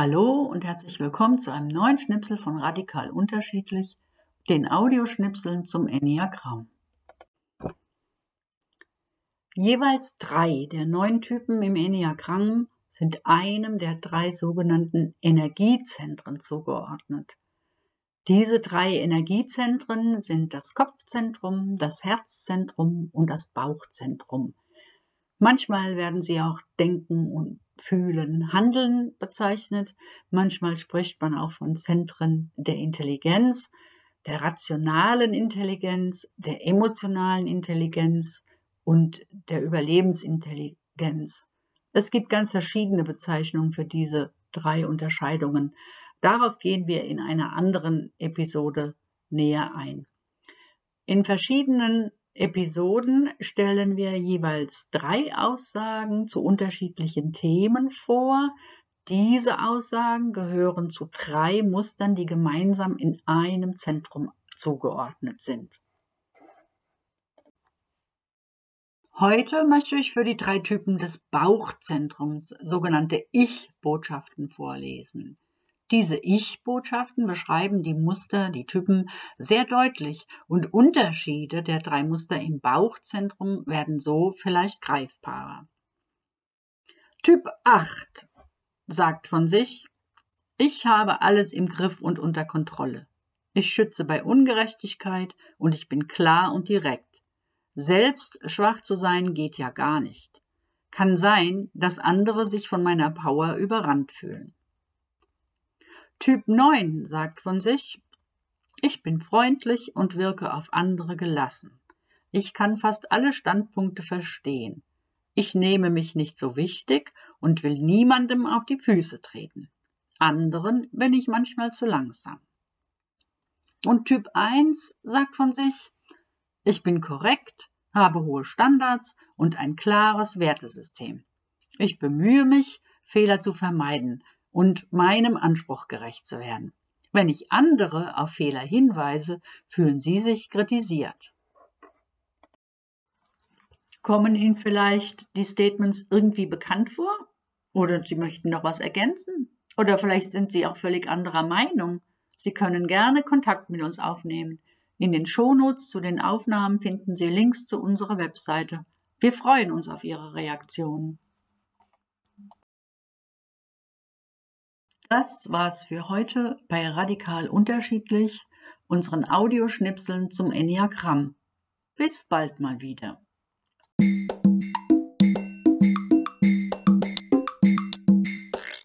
Hallo und herzlich willkommen zu einem neuen Schnipsel von Radikal Unterschiedlich, den Audioschnipseln zum Enneagramm. Jeweils drei der neun Typen im Enneagramm sind einem der drei sogenannten Energiezentren zugeordnet. Diese drei Energiezentren sind das Kopfzentrum, das Herzzentrum und das Bauchzentrum. Manchmal werden sie auch Denken und Fühlen, Handeln bezeichnet. Manchmal spricht man auch von Zentren der Intelligenz, der rationalen Intelligenz, der emotionalen Intelligenz und der Überlebensintelligenz. Es gibt ganz verschiedene Bezeichnungen für diese drei Unterscheidungen. Darauf gehen wir in einer anderen Episode näher ein. In verschiedenen Episoden stellen wir jeweils drei Aussagen zu unterschiedlichen Themen vor. Diese Aussagen gehören zu drei Mustern, die gemeinsam in einem Zentrum zugeordnet sind. Heute möchte ich für die drei Typen des Bauchzentrums sogenannte Ich-Botschaften vorlesen. Diese Ich-Botschaften beschreiben die Muster, die Typen sehr deutlich und Unterschiede der drei Muster im Bauchzentrum werden so vielleicht greifbarer. Typ 8 sagt von sich, ich habe alles im Griff und unter Kontrolle. Ich schütze bei Ungerechtigkeit und ich bin klar und direkt. Selbst schwach zu sein geht ja gar nicht. Kann sein, dass andere sich von meiner Power überrannt fühlen. Typ 9 sagt von sich, ich bin freundlich und wirke auf andere gelassen. Ich kann fast alle Standpunkte verstehen. Ich nehme mich nicht so wichtig und will niemandem auf die Füße treten. Anderen bin ich manchmal zu langsam. Und Typ 1 sagt von sich, ich bin korrekt, habe hohe Standards und ein klares Wertesystem. Ich bemühe mich, Fehler zu vermeiden, und meinem Anspruch gerecht zu werden. Wenn ich andere auf Fehler hinweise, fühlen sie sich kritisiert. Kommen Ihnen vielleicht die Statements irgendwie bekannt vor? Oder Sie möchten noch was ergänzen? Oder vielleicht sind Sie auch völlig anderer Meinung. Sie können gerne Kontakt mit uns aufnehmen. In den Shownotes zu den Aufnahmen finden Sie Links zu unserer Webseite. Wir freuen uns auf Ihre Reaktionen. Das war's für heute bei Radikal Unterschiedlich, unseren Audioschnipseln zum Enneagramm. Bis bald mal wieder.